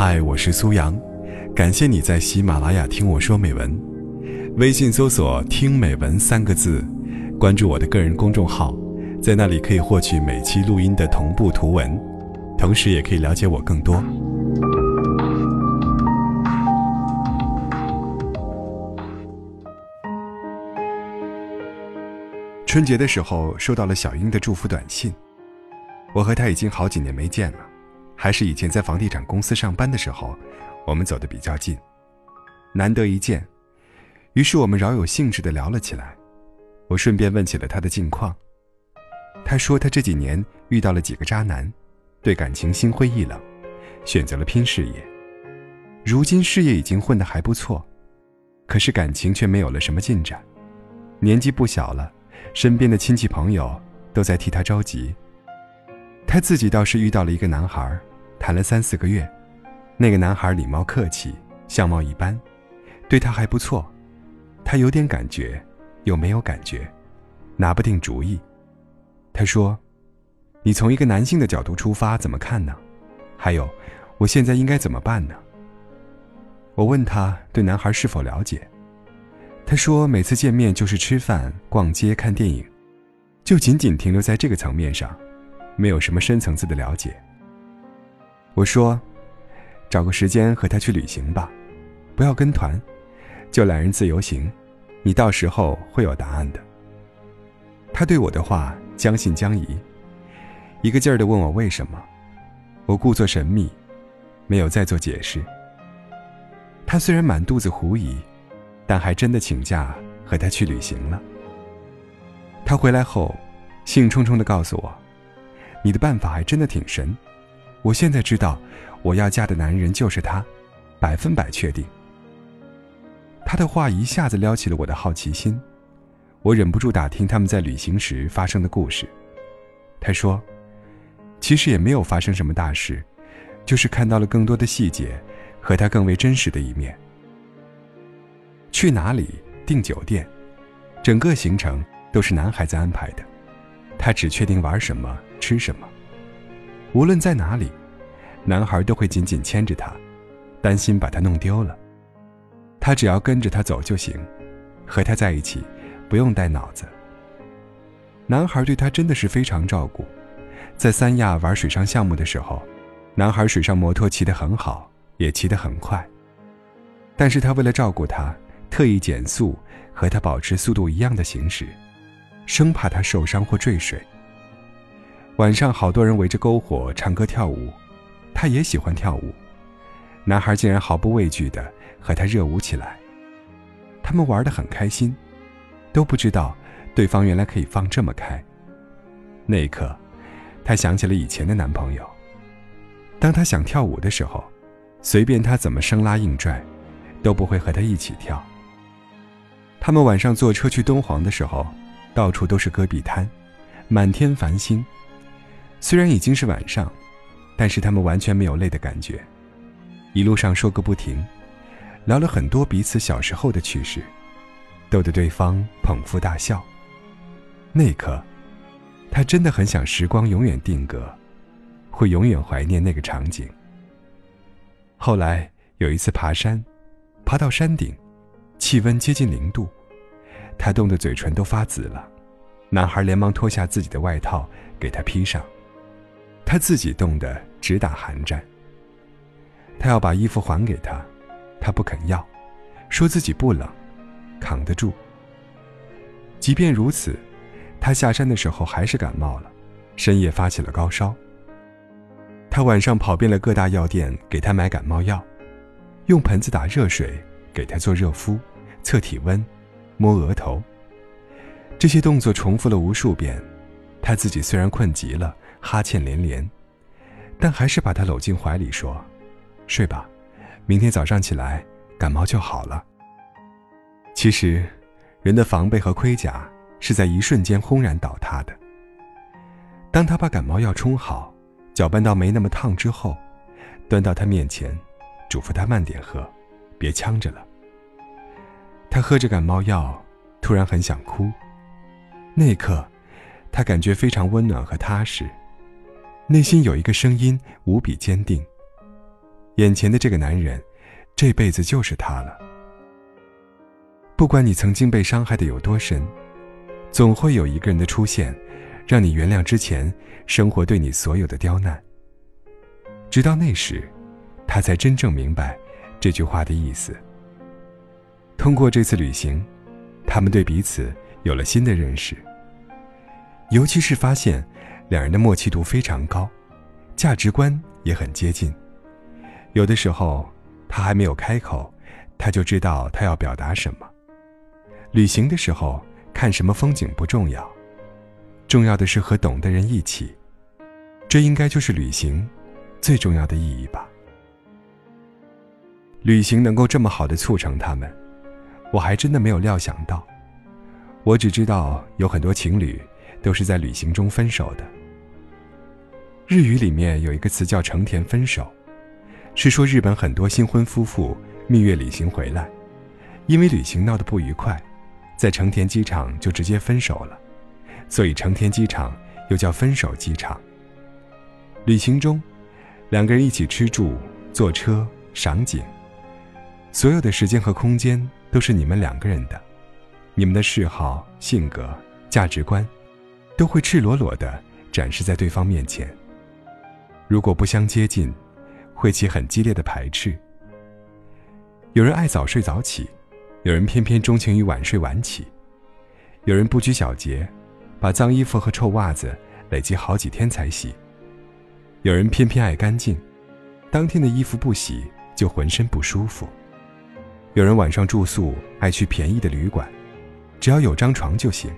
嗨，我是苏阳，感谢你在喜马拉雅听我说美文。微信搜索“听美文”三个字，关注我的个人公众号，在那里可以获取每期录音的同步图文，同时也可以了解我更多。春节的时候收到了小英的祝福短信，我和她已经好几年没见了。还是以前在房地产公司上班的时候，我们走得比较近，难得一见，于是我们饶有兴致地聊了起来。我顺便问起了他的近况。他说他这几年遇到了几个渣男，对感情心灰意冷，选择了拼事业。如今事业已经混得还不错，可是感情却没有了什么进展。年纪不小了，身边的亲戚朋友都在替他着急。他自己倒是遇到了一个男孩。谈了三四个月，那个男孩礼貌客气，相貌一般，对他还不错。他有点感觉，又没有感觉，拿不定主意。他说：“你从一个男性的角度出发，怎么看呢？还有，我现在应该怎么办呢？”我问他对男孩是否了解，他说每次见面就是吃饭、逛街、看电影，就仅仅停留在这个层面上，没有什么深层次的了解。我说：“找个时间和他去旅行吧，不要跟团，就两人自由行，你到时候会有答案的。”他对我的话将信将疑，一个劲儿的问我为什么，我故作神秘，没有再做解释。他虽然满肚子狐疑，但还真的请假和他去旅行了。他回来后，兴冲冲的告诉我：“你的办法还真的挺神。”我现在知道，我要嫁的男人就是他，百分百确定。他的话一下子撩起了我的好奇心，我忍不住打听他们在旅行时发生的故事。他说，其实也没有发生什么大事，就是看到了更多的细节，和他更为真实的一面。去哪里订酒店，整个行程都是男孩子安排的，他只确定玩什么吃什么。无论在哪里，男孩都会紧紧牵着她，担心把她弄丢了。他只要跟着他走就行，和他在一起，不用带脑子。男孩对她真的是非常照顾，在三亚玩水上项目的时候，男孩水上摩托骑得很好，也骑得很快。但是他为了照顾她，特意减速，和她保持速度一样的行驶，生怕他受伤或坠水。晚上，好多人围着篝火唱歌跳舞，他也喜欢跳舞。男孩竟然毫不畏惧地和他热舞起来。他们玩得很开心，都不知道对方原来可以放这么开。那一刻，他想起了以前的男朋友。当他想跳舞的时候，随便他怎么生拉硬拽，都不会和他一起跳。他们晚上坐车去敦煌的时候，到处都是戈壁滩，满天繁星。虽然已经是晚上，但是他们完全没有累的感觉，一路上说个不停，聊了很多彼此小时候的趣事，逗得对方捧腹大笑。那一刻，他真的很想时光永远定格，会永远怀念那个场景。后来有一次爬山，爬到山顶，气温接近零度，他冻得嘴唇都发紫了，男孩连忙脱下自己的外套给他披上。他自己冻得直打寒战。他要把衣服还给他，他不肯要，说自己不冷，扛得住。即便如此，他下山的时候还是感冒了，深夜发起了高烧。他晚上跑遍了各大药店给他买感冒药，用盆子打热水给他做热敷、测体温、摸额头。这些动作重复了无数遍，他自己虽然困极了。哈欠连连，但还是把他搂进怀里说：“睡吧，明天早上起来感冒就好了。”其实，人的防备和盔甲是在一瞬间轰然倒塌的。当他把感冒药冲好，搅拌到没那么烫之后，端到他面前，嘱咐他慢点喝，别呛着了。他喝着感冒药，突然很想哭。那一刻，他感觉非常温暖和踏实。内心有一个声音无比坚定：眼前的这个男人，这辈子就是他了。不管你曾经被伤害的有多深，总会有一个人的出现，让你原谅之前生活对你所有的刁难。直到那时，他才真正明白这句话的意思。通过这次旅行，他们对彼此有了新的认识。尤其是发现，两人的默契度非常高，价值观也很接近。有的时候，他还没有开口，他就知道他要表达什么。旅行的时候，看什么风景不重要，重要的是和懂的人一起。这应该就是旅行最重要的意义吧。旅行能够这么好的促成他们，我还真的没有料想到。我只知道有很多情侣。都是在旅行中分手的。日语里面有一个词叫“成田分手”，是说日本很多新婚夫妇蜜月旅行回来，因为旅行闹得不愉快，在成田机场就直接分手了，所以成田机场又叫分手机场。旅行中，两个人一起吃住、坐车、赏景，所有的时间和空间都是你们两个人的，你们的嗜好、性格、价值观。都会赤裸裸地展示在对方面前。如果不相接近，会起很激烈的排斥。有人爱早睡早起，有人偏偏钟情于晚睡晚起，有人不拘小节，把脏衣服和臭袜子累积好几天才洗。有人偏偏爱干净，当天的衣服不洗就浑身不舒服。有人晚上住宿爱去便宜的旅馆，只要有张床就行。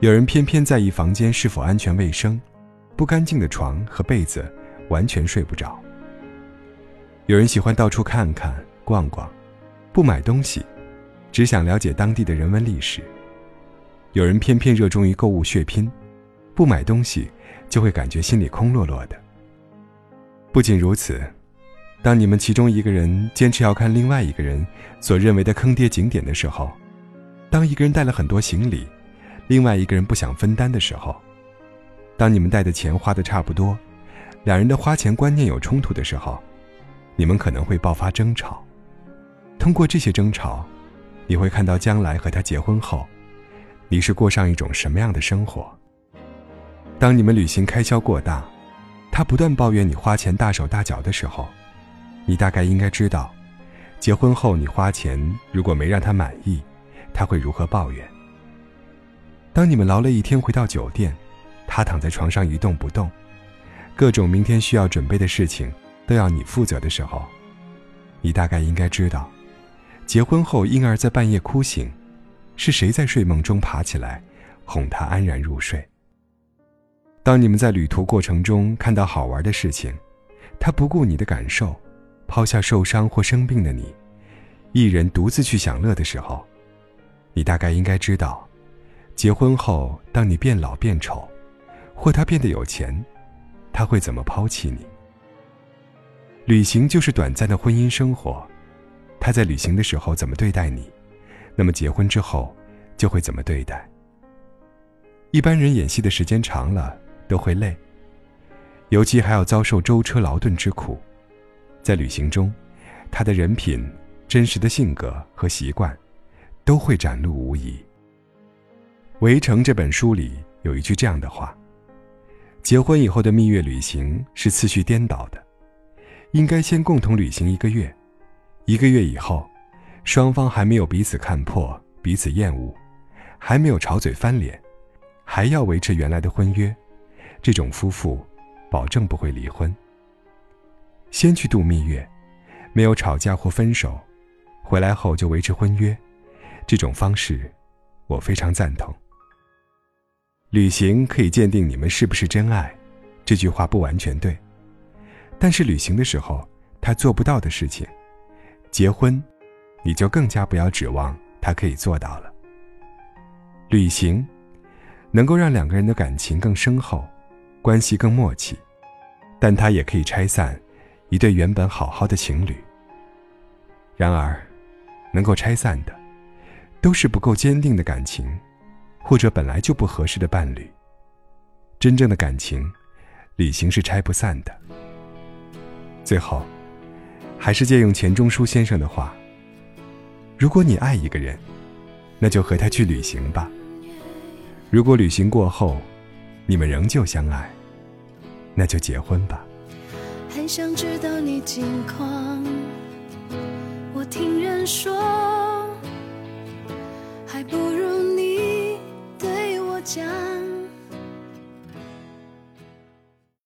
有人偏偏在意房间是否安全卫生，不干净的床和被子完全睡不着。有人喜欢到处看看逛逛，不买东西，只想了解当地的人文历史。有人偏偏热衷于购物血拼，不买东西就会感觉心里空落落的。不仅如此，当你们其中一个人坚持要看另外一个人所认为的坑爹景点的时候，当一个人带了很多行李。另外一个人不想分担的时候，当你们带的钱花的差不多，两人的花钱观念有冲突的时候，你们可能会爆发争吵。通过这些争吵，你会看到将来和他结婚后，你是过上一种什么样的生活。当你们旅行开销过大，他不断抱怨你花钱大手大脚的时候，你大概应该知道，结婚后你花钱如果没让他满意，他会如何抱怨。当你们劳累一天回到酒店，他躺在床上一动不动，各种明天需要准备的事情都要你负责的时候，你大概应该知道，结婚后婴儿在半夜哭醒，是谁在睡梦中爬起来哄他安然入睡。当你们在旅途过程中看到好玩的事情，他不顾你的感受，抛下受伤或生病的你，一人独自去享乐的时候，你大概应该知道。结婚后，当你变老变丑，或他变得有钱，他会怎么抛弃你？旅行就是短暂的婚姻生活，他在旅行的时候怎么对待你，那么结婚之后就会怎么对待。一般人演戏的时间长了都会累，尤其还要遭受舟车劳顿之苦，在旅行中，他的人品、真实的性格和习惯，都会展露无遗。《围城》这本书里有一句这样的话：“结婚以后的蜜月旅行是次序颠倒的，应该先共同旅行一个月，一个月以后，双方还没有彼此看破、彼此厌恶，还没有吵嘴翻脸，还要维持原来的婚约，这种夫妇保证不会离婚。先去度蜜月，没有吵架或分手，回来后就维持婚约，这种方式，我非常赞同。”旅行可以鉴定你们是不是真爱，这句话不完全对。但是旅行的时候他做不到的事情，结婚，你就更加不要指望他可以做到了。旅行，能够让两个人的感情更深厚，关系更默契，但它也可以拆散一对原本好好的情侣。然而，能够拆散的，都是不够坚定的感情。或者本来就不合适的伴侣。真正的感情，旅行是拆不散的。最后，还是借用钱钟书先生的话：如果你爱一个人，那就和他去旅行吧。如果旅行过后，你们仍旧相爱，那就结婚吧。很想知道你近况。我听人说还不如你对我讲。